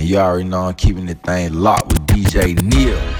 And you already know I'm keeping the thing locked with DJ Neil.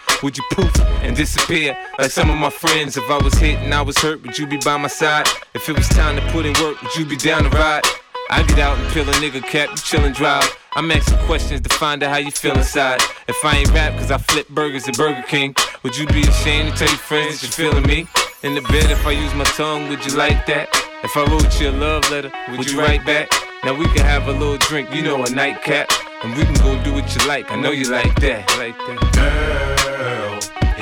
would you poof and disappear like some of my friends? If I was hit and I was hurt, would you be by my side? If it was time to put in work, would you be down to ride? I get out and peel a nigga cap, you chillin' drive. I'm asking questions to find out how you feel inside. If I ain't rap cause I flip burgers at Burger King, would you be ashamed to tell your friends you're feeling me? In the bed, if I use my tongue, would you like that? If I wrote you a love letter, would you write back? Now we can have a little drink, you know, a nightcap. And we can go do what you like. I know you like that. Like that.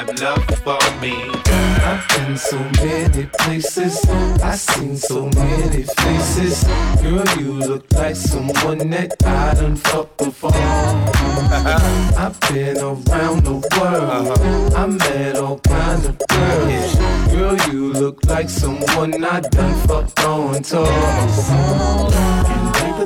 have love for me? I've been so many places, I've seen so many faces. Girl, you look like someone that I done fucked before. I've been around the world, uh-huh. I met all kinds of girls. Girl, you look like someone I done fucked on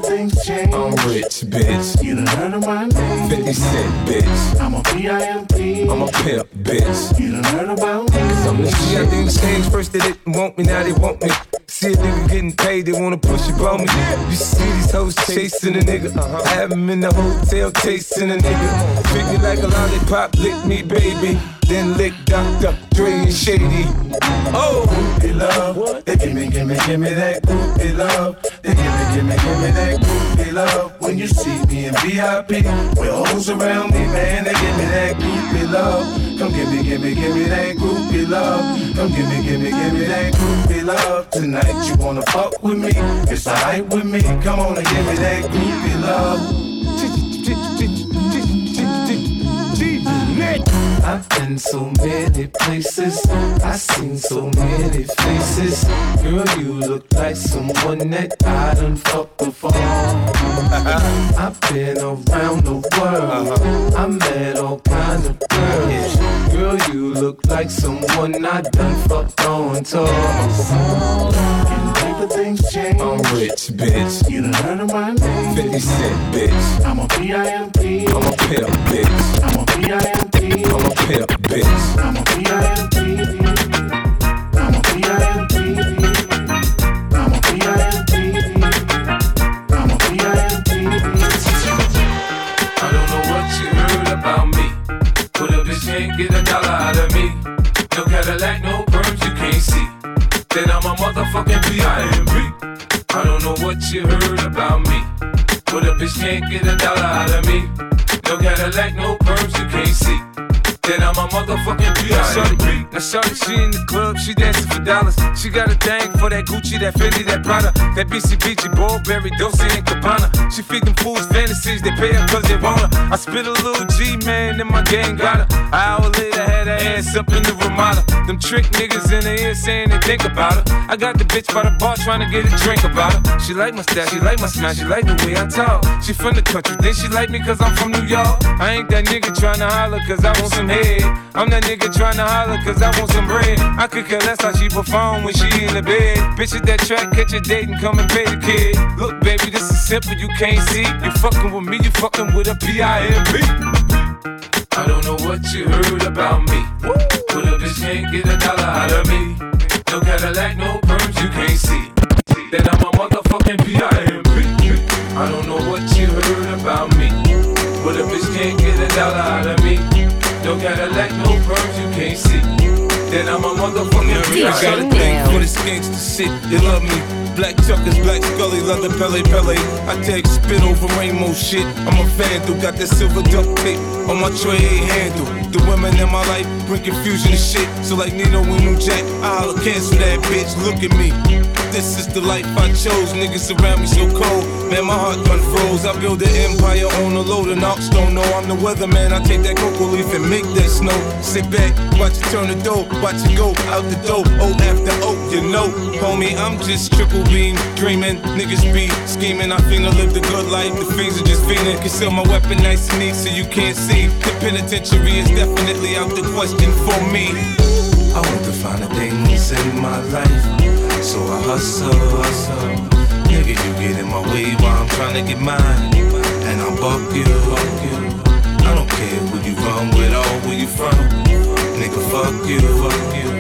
things change. I'm rich, bitch. You done heard of my name. 50 Cent, bitch. I'm a P.I.M.P. I'm a pimp, bitch. You done heard about me. Cause I'm the shit. Yeah, things changed. First they didn't want me, now they want me. See a nigga getting paid, they wanna push it on me. You see these hoes chasing a nigga. I have them in the hotel chasing a nigga. Treat me like a lollipop, lick me, baby. Then lick Dr. Dre Shady. Oh, groupie love. They give me, give me, give me that groupie love. They give me, give me, give me that groupie love. When you see me in VIP, with hoes around me, man, they give me that groupie love. Come give me, give me, give me that groupie love. Come give me, give me, give me that groupie love. Tonight you wanna fuck with me? It's alright with me. Come on and give me that groupie love. I've been so many places, I've seen so many faces. Girl, you look like someone that I done fucked before. I've been around the world, uh-huh. I met all kinds of girls. Girl, you look like someone I done fucked on tour things change. I'm rich, bitch. You done heard of my name. 50 Cent, bitch. I'm a P.I.M.P. I'm a pimp, bitch. I'm a P.I.M.P. I'm a pimp, bitch. I'm a P.I.M.P. I'm dollars. She got a thing for that Gucci, that Fendi, that Prada, that BCBG, Burberry, Dolce and Gabbana. She feed them fools fantasies, they pay her cause they want her. I spit a little G, man, and my gang got her. An hour later, ass up in the Ramada. Them trick niggas in the ear saying they think about her. I got the bitch by the bar trying to get a drink about her. She like my style, she like my smile, she like the way I talk. She from the country, then she like me cause I'm from New York. I ain't that nigga trying to holler cause I want some head. I'm that nigga trying to holler cause I want some bread. I could care less how she perform when she in the bed. Bitch at that track, catch a date and come and pay the kid. Look, baby, this is simple, you can't see. You fucking with me, you fucking with a P-I-M-P. I don't know what you heard about me. But a bitch can't get a dollar out of me. No Cadillac, no perms, you can't see. then I'm a motherfucking P.I.M.P. I don't know what you heard about me, but a bitch can't get a dollar out of me. No Cadillac, no perms you can't see. Then I'm a motherfucking P.I.M.P. I got a thing for this gangsta shit. They love me. Black chuckers, black scully, leather Pelle Pelle. I take spit over rainbow shit. I'm a vandal, got that silver duct tape on my tray handle. The women in my life bring confusion and shit. So like Nino and New Jack, I'll cancel that bitch. Look at me. This is the life I chose. Niggas around me so cold. Man, my heart done froze. I build an empire on a load of knocks. Don't know I'm the weatherman. I take that cocoa leaf and make that snow. Sit back, watch it turn the dough. Watch it go out the dough. Oh, after oh, you know. Homie, I'm just triple beam dreaming. Niggas be scheming. I finna live the good life. The fiends are just fiending. Conceal my weapon nice and neat so you can't see. The penitentiary is definitely out the question for me. I want to find the things in my life so I hustle, hustle. Nigga, you get in my way while I'm trying to get mine. And I'll buck you, fuck you. I don't care who you run with or where you from. Nigga, fuck you, fuck you.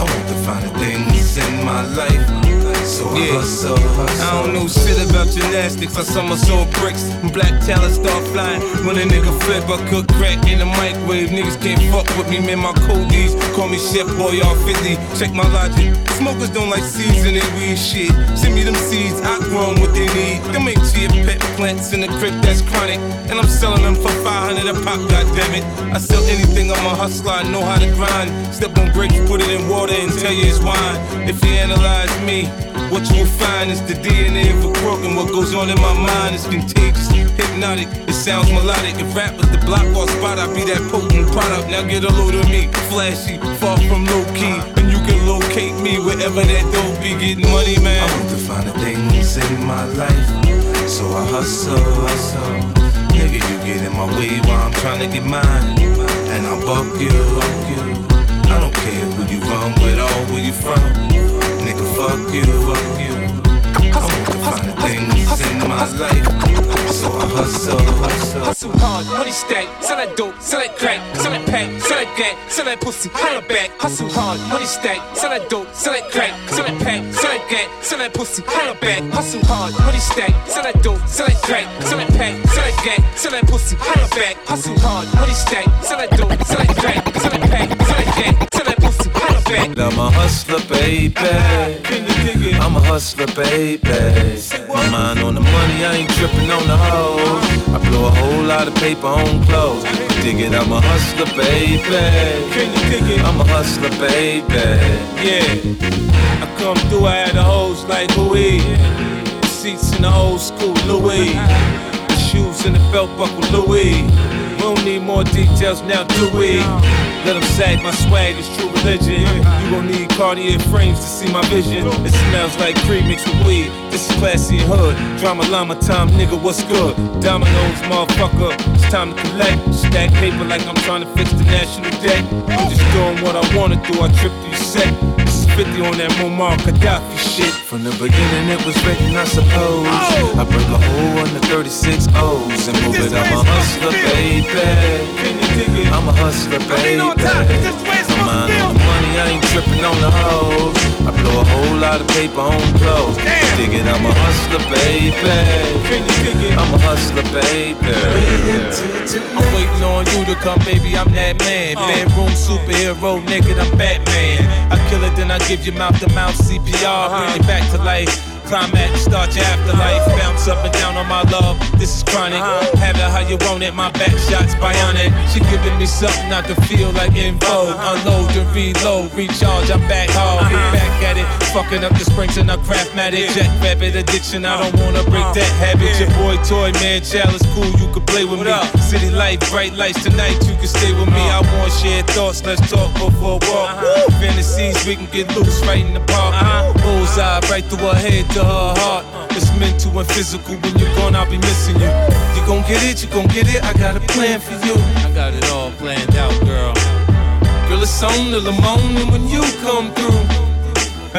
I want to find the things in my life so yeah. hustle, hustle. I don't know shit about gymnastics. I somersault bricks. When black talent start flying. When a nigga flip, I cook crack in the microwave. Niggas can't fuck with me, man. My codies call me Chef Boy all 50. Check my logic. Smokers don't like seasoning weed shit. Send me them seeds, I grow what they need. Them ain't chia pet plants in the crib that's chronic. And I'm selling them for 500 a pop, goddammit. I sell anything, I'm a hustler, I know how to grind. Step on grapes, put it in water and tell you it's wine. If you analyze me, what you will find is the DNA of a crook, and what goes on in my mind is contagious, hypnotic. It sounds melodic. If rap was the block or spot, I'd be that potent product. Now get a load of me, flashy, far from low key, and you can locate me wherever that dope be. Getting money, man. I want to find a thing things save my life, so I hustle, hustle. Nigga, you get in my way while I'm trying to get mine, and I'll buck you. I don't care who you run with or where you from nigga, fuck you, fuck you. I to find things in my life. So I hustle, hustle. Hustle hard, money stack, sell that dope, sell that crack, sell that pack, sell that gang, sell that pussy, holla back. Hustle hard, money stack, sell that dope, sell that crack, sell that pack, sell that gang, sell that pussy, holla back. Hustle hard, money stack, sell that dope, sell that crack, sell that pack, sell that gang, sell that pussy, holla back. Hustle hard, money stack, sell that dope, sell that crack, sell that pack, sell that gang, back. I'm a hustler, baby. I'm a hustler, baby. My mind on the money, I ain't tripping on the hoes. I blow a whole lot of paper on clothes. Dig it, I'm a hustler, baby. I'm a hustler, baby. Yeah. I come through, I had the hoes like Louis. Seats in the old school Louis. The shoes in the belt buckle Louis. Don't need more details now, do we? Let them sag my swag, it's true religion. You gon' need Cartier frames to see my vision. It smells like cream mixed with weed. This is classy and hood. Drama llama time, nigga, what's good? Dominoes, motherfucker, it's time to collect. Stack paper like I'm trying to fix the national debt. I'm just doing what I wanna do, I trip through set. This is 50 on that Muammar Gaddafi shit. From the beginning, it was written, I suppose. Oh. I break a hole in the 36 O's and move it. I'm a hustler, baby. I'm a hustler, baby. I'm on the money, I ain't tripping on the hoes. I blow a whole lot of paper on clothes. Dig it, I'm a hustler, baby. I'm a hustler, baby. I'm waiting on you to come, baby. I'm that man. Uh. Bedroom superhero, nigga, I'm Batman. I kill it, then I give your mouth to mouth CPR. Bring you back to life. Climax, start your afterlife. Bounce up and down on my love. This is chronic. Uh-huh. Have it how you want it. My back shots bionic. She giving me something I can feel like in vogue. Uh-huh. Unload and reload. Recharge, I'm back hard. Get back at it. Fucking up the springs in a craftmatic. Jack rabbit addiction. I don't wanna break that habit. Your boy toy man, child is cool. You can play with me. City life, bright lights tonight. You can stay with me. I want shared thoughts. Let's talk before a walk. Fantasies we can get loose right in the park. Bullseye right through her head to her heart. It's mental and physical. When you're gone, I'll be missing you. You gon' get it, you gon' get it. I got a plan for you. I got it all planned out, girl. Girl, it's on till the morning when you come through.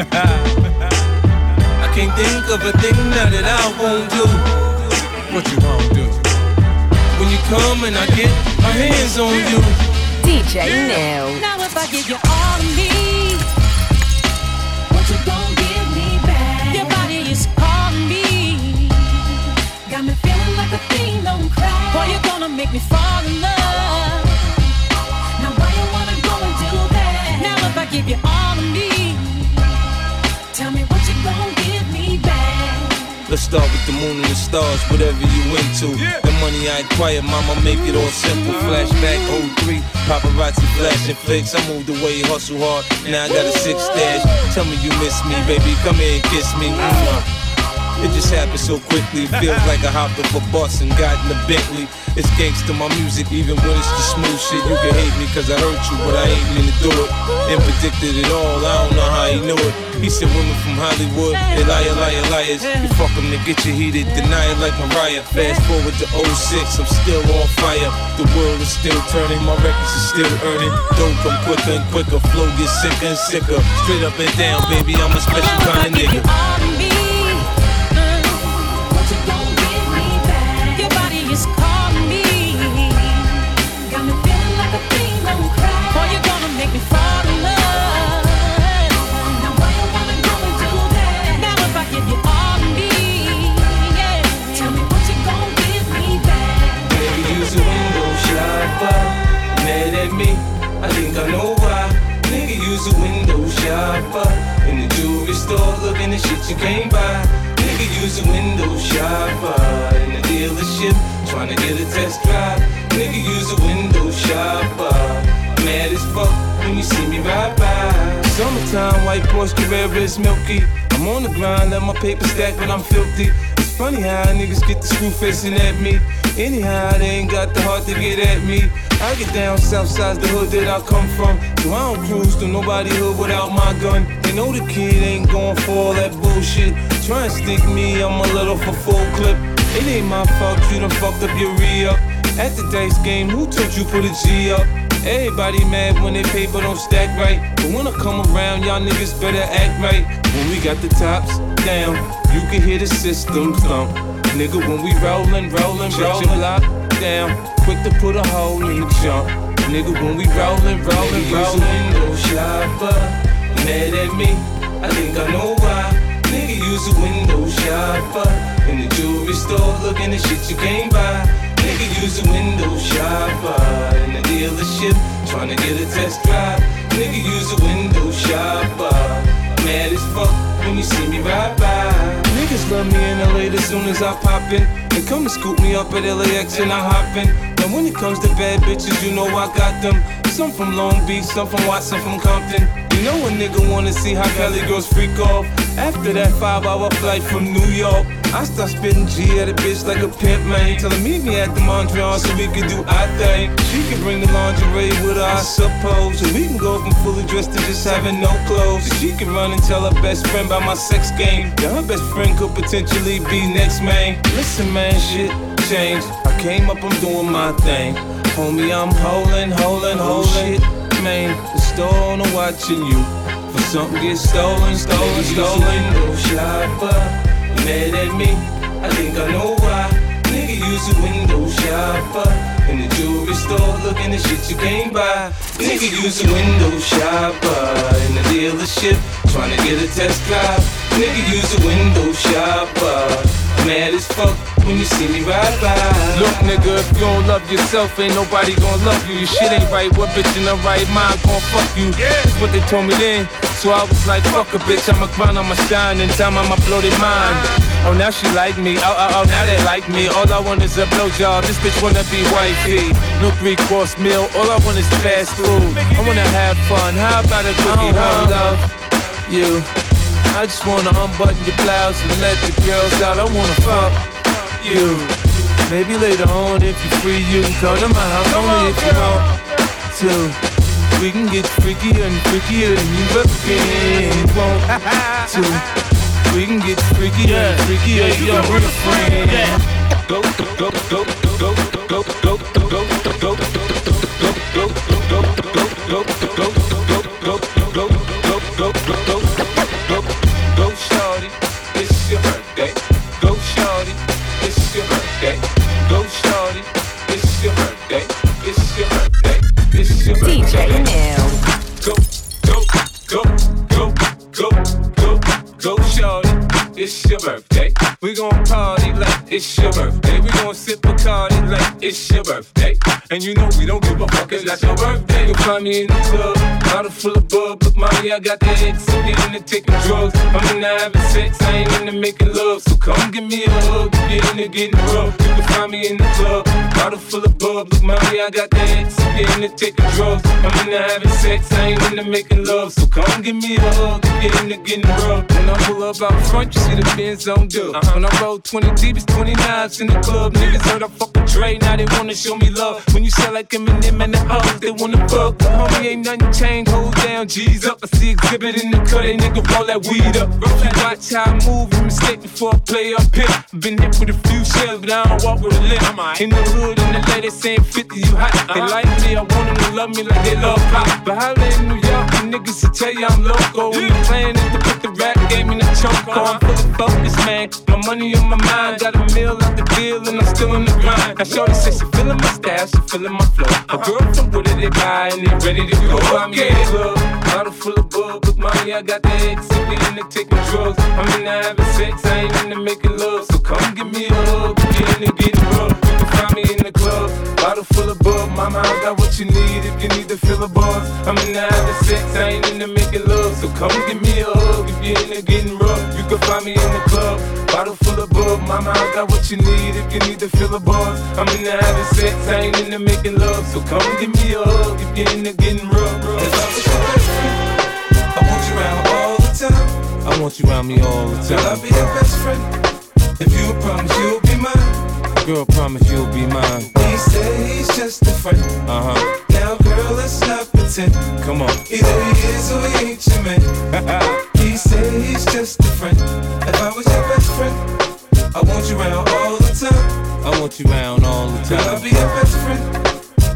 I can't think of a thing now that I won't do. What you won't do? When you come and I get my hands on you. DJ Neil. Now if I give you make me fall in love. Now why you wanna go and do that? Now if I give you all of me, tell me what you gon' give me back. Let's start with the moon and the stars, whatever you into. The money I acquire, mama, make it all simple. Uh-huh. Flashback 03, paparazzi flashing flicks. I moved away, hustle hard, now I got a six stash. Tell me you miss me, baby, come here and kiss me. Mwah. It just happened so quickly. Feels like I hopped off a bus and got in a Bentley. It's gangsta my music, even when it's the smooth shit. You can hate me cause I hurt you, but I ain't mean to do it. And predicted it all, I don't know how he knew it. He said women from Hollywood, they liar, liar, liars. You fuck them to get you heated, deny it like Mariah. Fast forward to 06, I'm still on fire. The world is still turning, my records are still earning. Don't come quicker and quicker, flow gets sicker and sicker. Straight up and down, baby, I'm a special Now if I kind of nigga. He's called Summertime, white Porsche Carrera is milky. I'm on the grind, let my paper stack when I'm filthy. It's funny how niggas get the screw facing at me. Anyhow, they ain't got the heart to get at me. I get down south side's the hood that I come from. So I don't cruise to nobody hood without my gun. They know the kid ain't going for all that bullshit. Try and stick me, I'm a little for full clip. It ain't my fault you done fucked up your re-up. At the dice game, who told you put a G up? Everybody mad when they paper don't stack right. But when I come around, y'all niggas better act right. When we got the tops down, you can hear the system thump. Nigga, when we rollin', rollin', rollin', block down, quick to put a hole in the jump. Nigga, when we rollin', rollin', rollin', window shopper, mad at me. I think I know why. Nigga, use a window shopper in the jewelry store, looking at shit you can't buy. Nigga, use a window shopper in the dealership, trying to get a test drive. Nigga, use a window shopper. Mad as fuck when you see me ride by. Niggas love me in LA as soon as I pop in. They come and scoop me up at LAX and I hop in. Now when it comes to bad bitches, you know I got them. Some from Long Beach, some from Watson, from Compton. You know a nigga wanna see how Cali girls freak off. After that five hour flight from New York, I start spitting G at a bitch like a pimp, man. Tell her meet me at the Mondrian so we can do our thing. She can bring the lingerie with her, I suppose. So we can go from fully dressed to just having no clothes. She can run and tell her best friend about my sex game. Yeah, her best friend could potentially be next, man. Listen, man, shit changed. I came up, I'm doing my thing. Homie, I'm holding, holding, holding. Shit, man, the store owner watching you. For something get stolen, stolen, stolen. Window shopper, mad at me. I think I know why. Nigga use a window shopper in the jewelry store, looking at shit you can't buy. Nigga use a window shopper in the dealership, trying to get a test drive. Nigga use a window shopper. Mad as fuck when you see me ride by. Look, nigga, if you don't love yourself, ain't nobody gonna love you. Your shit ain't right. What bitch in the right mind gon' fuck you? That's what they told me then. So I was like, fuck a bitch, I'ma grind, I'ma shine, and time I'ma blow their mind. Oh, now she like me. Oh, oh, oh, now they like me. All I want is a blowjob. This bitch wanna be wifey. No three course meal. All I want is fast food. I wanna have fun. How about a cookie? How uh-huh. love you? I just wanna unbutton your blouse and let the girls out. I wanna fuck you. Maybe later on, if you're free, you can come to my house only if you want to. We can get freakier and freakier than you ever been. Want to? We can get freakier and freakier. Yo, we're a friend. Go, go, go, go, go, go, go, go, go, go, birthday. We gon' party like it's your birthday. We gon' sip a party like it's your birthday. And you know we don't give a fuck, it's not your birthday. You'll find me in the club, bottle full of bug. Look, mommy, I got the X, I'm getting into taking drugs. I'm into having sex, I ain't into making love. So come give me a hug, get into getting rough. You can find me in the club, bottle full of bug. Look, mommy, I got the X, I'm getting into taking drugs. I'm into having sex, I ain't into making love. So come give me a hug, get into getting rough. When I pull up out front, you see the Benz on dub. Uh-huh. When I roll 20 deep, it's 29s in the club. Niggas heard I fuck with Dre, now they wanna show me love. When you sell like Eminem and the hoes, they wanna fuck. Homie, ain't nothing changed, hold down, G's up. I see exhibit in the cut, they nigga roll that weed up. You watch how I move, you mistake before I play up here. Been hit with a few shells, but I don't walk with a limp. In the hood, in the lady saying 50, you hot. They uh-huh. like me, I want them to love me like they love pop. But holla in New York, the niggas will tell you I'm loco. When the plan is to put the rap game in the choke. I'm full of focus, man. My money on my mind, got a meal out the deal, and I'm still in the grind. Now, Shorty says she feeling my style, she feeling my flow. A girl from Wooded, they buy, and they ready to go. I'm in the club, bottle full of bug. With money, I got the X, we into taking drugs. I'm into having sex, I ain't into making love. So come give me a hug, get into getting rough. You can find me in the club, bottle full of bug. Mama, I got what you need if you need to feel a buzz. I'm into having sex, I ain't into making love. So come give me a hug you're into getting rough. You can find me in the club, bottle full of bug. Mama, I got what you need if you need to feel a buzz. I'm into having sex, I ain't into making love. So come give me a hug if you're into getting rough. If I was your I want you around all the time. I want you around me all the Girl, I'll be your best friend. If you promise you'll be mine. Girl, promise you'll be mine. He said he's just a friend. Uh huh. Now, girl, let's not pretend. Come on. Either he is or he ain't your man. he said he's just a friend. If I was your best friend, I want you around all the time. I want you around all the Girl, I'll be your best friend.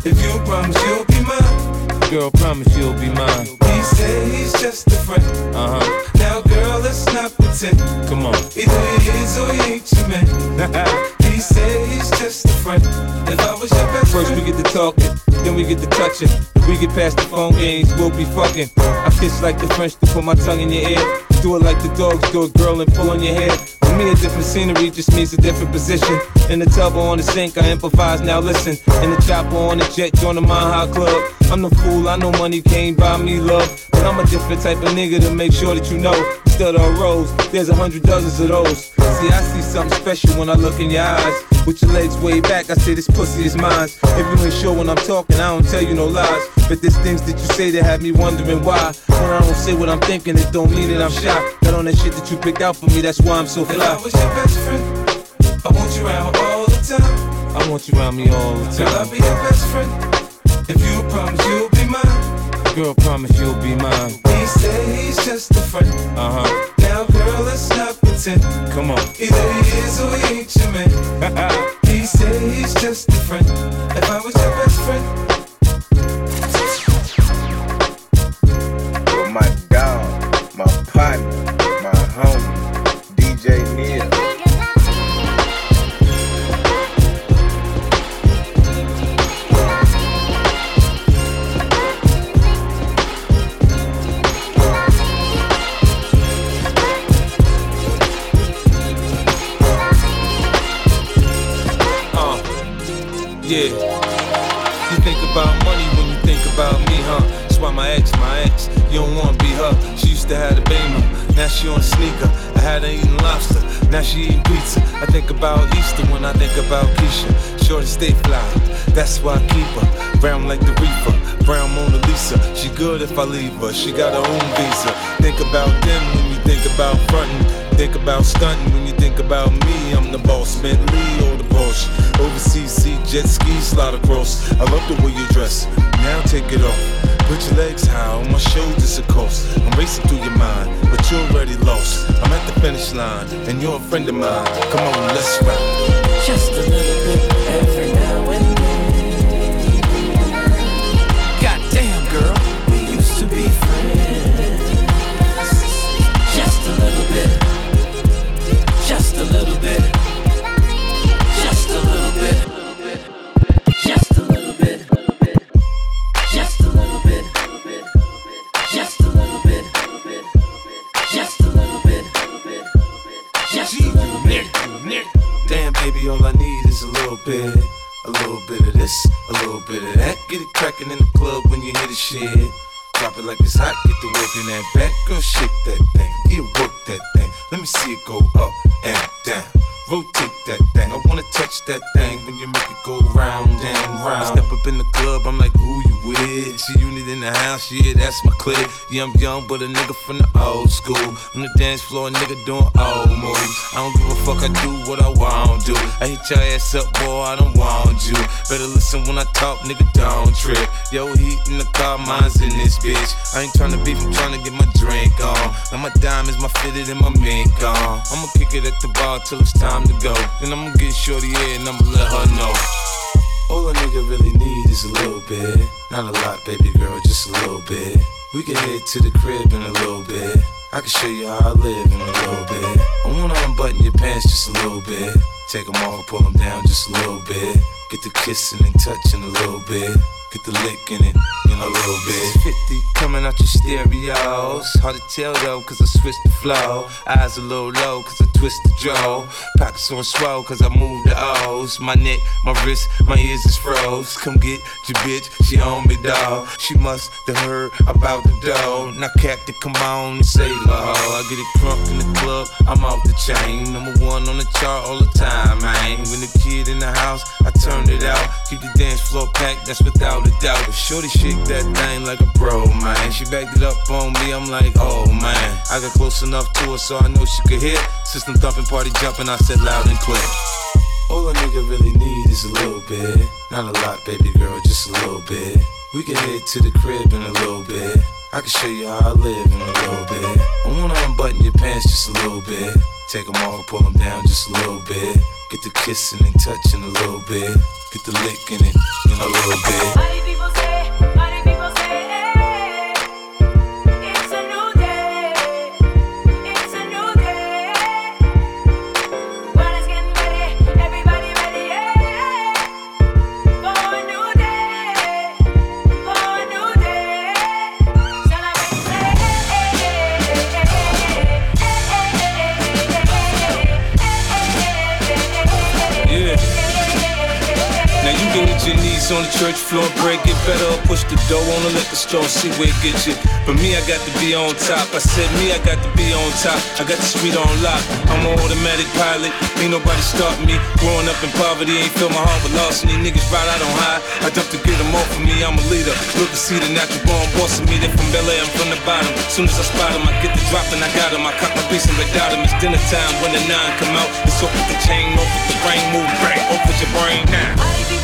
If you promise you'll be mine. Girl, promise you'll be mine. He said he's just a friend. Uh huh. Now, girl, let's not pretend. Come on. Either he is or he ain't your man. he said he's just a friend. If I was your best First we get to talking, then we get to touching. If we get past the phone games, we'll be fucking. I kiss like the French to put my tongue in your ear. Do it like the dogs do it, girl, and pull on your hair. For me, a different scenery just means a different position. In the tub or on the sink, I improvise, now listen. In the chopper on the jet, join the Mile High Club. I'm the fool, I know money can't buy me love. But I'm a different type of nigga to make sure that you know. Instead of a rose, there's a hundred dozens of those. See, I see something special when I look in your eyes. With your legs way back, I say this pussy is mine. If you ain't sure when I'm talking, I don't tell you no lies. But there's things that you say that have me wondering why. When I don't say what I'm thinking, it don't mean that I'm shy. Got on that shit that you picked out for me, that's why I'm so if I fly. was your best friend, I want you around all the time. I want you around me all the time. Girl, I'll be your best friend. If you promise you'll be mine. Girl, promise you'll be mine. He said he's just a friend. Uh huh. Now, girl, let's not pretend. Come on. Either he is or he ain't your man. he said he's just a friend. If I was your best friend, yeah. You think about money when you think about me, huh? That's why my ex, my ex, you don't wanna be her. She used to have a Beamer, now she on sneaker. I had her eating lobster, now she eating pizza. I think about Easter when I think about Keisha. Shorty stay fly, that's why I keep her. Brown like the reefer, brown Mona Lisa. She good if I leave her, she got her own visa. Think about them when you think about frontin'. Think about stunting when you think about me. I'm the boss, Bentley or the Porsche. Overseas, see jet skis slide across. I love the way you dress. Now take it off. Put your legs high on my shoulders, of course. I'm racing through your mind, but you're already lost. I'm at the finish line, and you're a friend of mine. Come on, let's ride. Just a little bit every it like it's hot, get the work in that back. Girl, shake that thing, yeah, work that thing. Let me see it go up and down. Rotate that thing. I wanna touch that thing up in the club, I'm like, who you with? G-Unit in the house, yeah, that's my clique. Yeah, I'm young, but a nigga from the old school. On the dance floor, a nigga doing old moves. I don't give a fuck, I do what I want to. I hit your ass up, boy, I don't want you. Better listen when I talk, nigga, don't trip. Yo, heat in the car, mine's in this bitch. I ain't tryna beef, I'm tryna get my drink on. Now my diamonds, my fitted, and my mink on. I'ma kick it at the bar till it's time to go. Then I'ma get shorty here and I'ma let her know. All a nigga really need is a little bit. Not a lot, baby girl, just a little bit. We can head to the crib in a little bit. I can show you how I live in a little bit. I wanna unbutton your pants just a little bit. Take them off, pull them down just a little bit. Get the kissing and touching a little bit. Get the licking it in a little bit. 50 coming out your stereos. Hard to tell though, cause I switched the flow. Eyes a little low, cause I twist the jaw. Pockets on swell, cause I move the O's. My neck, my wrist, my ears is froze. Come get your bitch, she on me, dog. She must have heard about the dough. Now, Captain, come on and say la. I get it crunk in the club, I'm off the chain. Number one on the chart all the time, man. When the kid in the house, I turn it out. Keep the dance floor packed, that's without a doubt. Shorty that thing like a pro, man. She backed it up on me, I'm like, oh man. I got close enough to her so I know she could hear. System thumping, party jumping, I said loud and clear. All a nigga really need is a little bit. Not a lot, baby girl, just a little bit. We can head to the crib in a little bit. I can show you how I live in a little bit. I wanna unbutton your pants just a little bit. Take them off, pull them down just a little bit. Get the kissing and touching a little bit. Get the licking it in a little bit. You your knees on the church floor, break it better, or push the dough on the liquor store, see where it gets you. But me, I got to be on top. I said me, I got to be on top. I got the street on lock. I'm an automatic pilot, ain't nobody stop me. Growing up in poverty, ain't feel my heart with loss, and these niggas ride out on high. I dump to get them off of me, I'm a leader. Look to see the natural born boss of me. They from Bel Air, I'm from the bottom. Soon as I spot them, I get the drop and I got them. I cut my piece and without them. It's dinner time when the nine come out. It's with the chain, with the brain, move off with your brain now.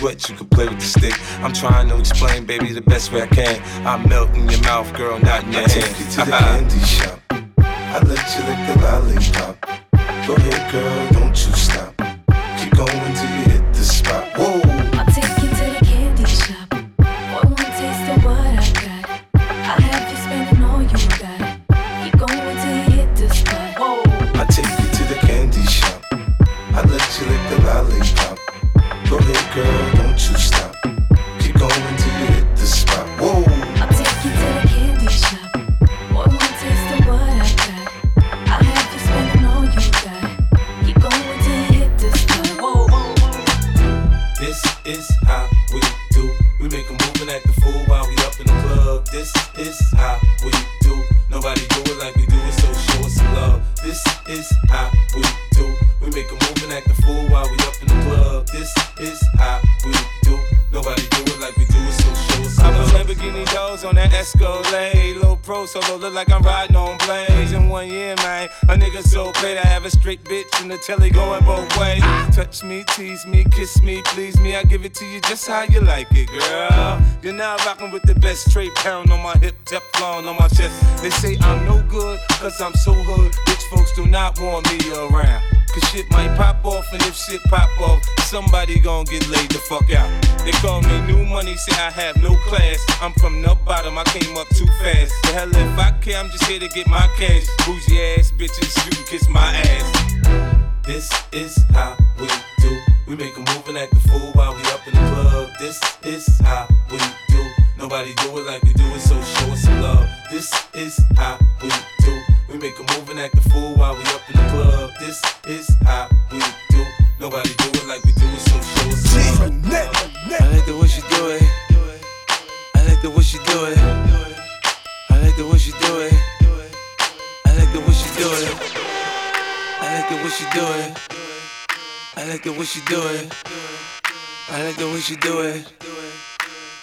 sweat, you can play with the stick. I'm trying to explain, baby, the best way I can. I melt in your mouth, girl, not in your I take you to the candy shop. I let you lick the lollipop. Go ahead, girl, don't you stop. Keep going till you hit the spot. Whoa. I'll take you to the candy shop. Boy, one taste of what I got. I'll have you spending all you got. It to you just how you like it, girl. You're now rocking with the best straight pound on my hip, Teflon on my chest. They say I'm no good, cause I'm so hood. Rich folks do not want me around. Cause shit might pop off, and if shit pop off, somebody gon' get laid the fuck out. They call me new money, say I have no class. I'm from the bottom, I came up too fast. The hell if I care, I'm just here to get my cash. Bougie ass bitches, you can kiss my ass. This is how we do. We make a move and act the fool while we up in the club. This is how we do. Nobody do it like we do it, so show us some love. This is how we do. We make a move and act the fool while we up in the club. This is how we do. Nobody do it like we do it, so show us some love. I like the way she do it. I like the way she do it. I like the way she do it. I like the way she do it. I like the way she do it. I like the way she do it. I like the way she do it.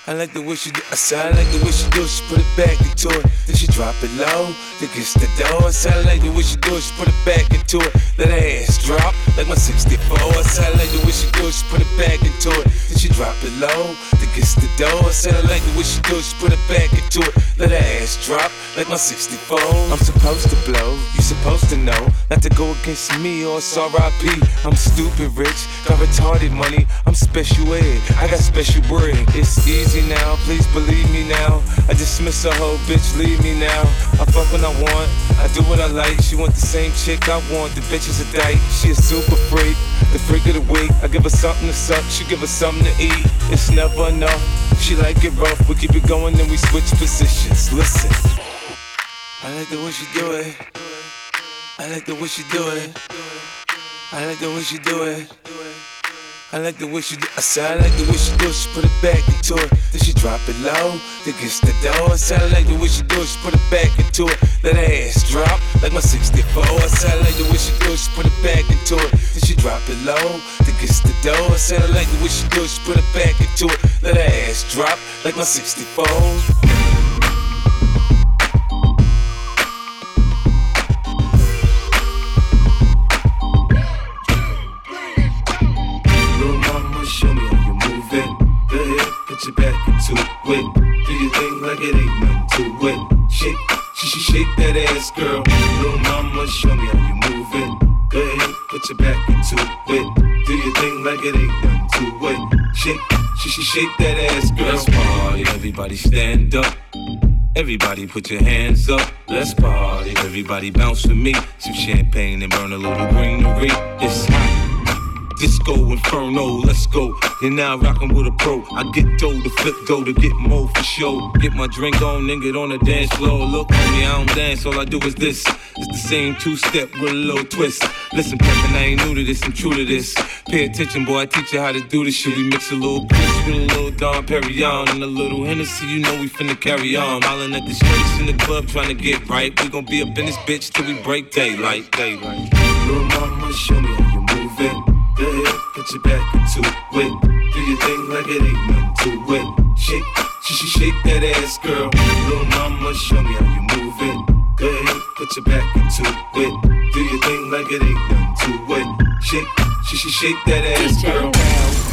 I like the way she do. I I like the way she do. She put it back into it. Then she drop it low. Then kiss the door. I I like the way she do. She put it back into it. Her ass drop like my 64. I I like the way she do. She put it back into it. Then she drop it low. Then kiss the door. I I like the way she do. She put it back into it. Let her ass drop like my 64. I'm supposed to blow. You supposed to know not to go against me or it's. I'm stupid rich. Got retarded money. I'm special ed. I got special bread. It's easy now. Please believe me now. I dismiss a whole bitch. Leave me now. I fuck when I want. I do what I like. She want the same chick I want. The bitch is a dyke. She a super freak. The freak of the week. I give her something to suck. She give her something to eat. It's never enough. She like it rough. We keep it going, then we switch positions. Listen. I like the way she do it. I like the way she do it. I like the way she do it. I like the way she do I I like the way she do. She put it back into it. Then she drop it low. Kiss the door. I I like the way she do. She put it back into it. Her ass drop like my 64. I I like the way she do. She put it back into it. Then she drop it low. Kiss the door. I I like the way she do. She put it back into it. Her ass drop like my 64. Sh- sh- shake that ass, girl. Let's party, everybody stand up. Everybody put your hands up. Let's party, everybody bounce with me. Some champagne and burn a little greenery. It's hot. Disco Inferno, let's go. You're now rocking with a pro. I get dough to flip dough to get more for show. Get my drink on and get on the dance floor. Look on me, I don't dance, all I do is this. It's the same two step with a little twist. Listen, Peppin, I ain't new to this, I'm true to this. Pay attention, boy, I teach you how to do this shit. We mix a little Chris with a little Dom Perignon and a little Hennessy, you know we finna carry on. Hollin' at the streets in the club trying to get right. We gon' be up in this bitch till we break daylight, daylight. Put your back into it. Do your thing like it ain't nothing to it. Shake, sh- sh- shake that ass, girl. Little mama, show me how you move it. Go ahead, put your back into it. Do your thing like it ain't nothing to it. Shake, She she shake that ass, girl.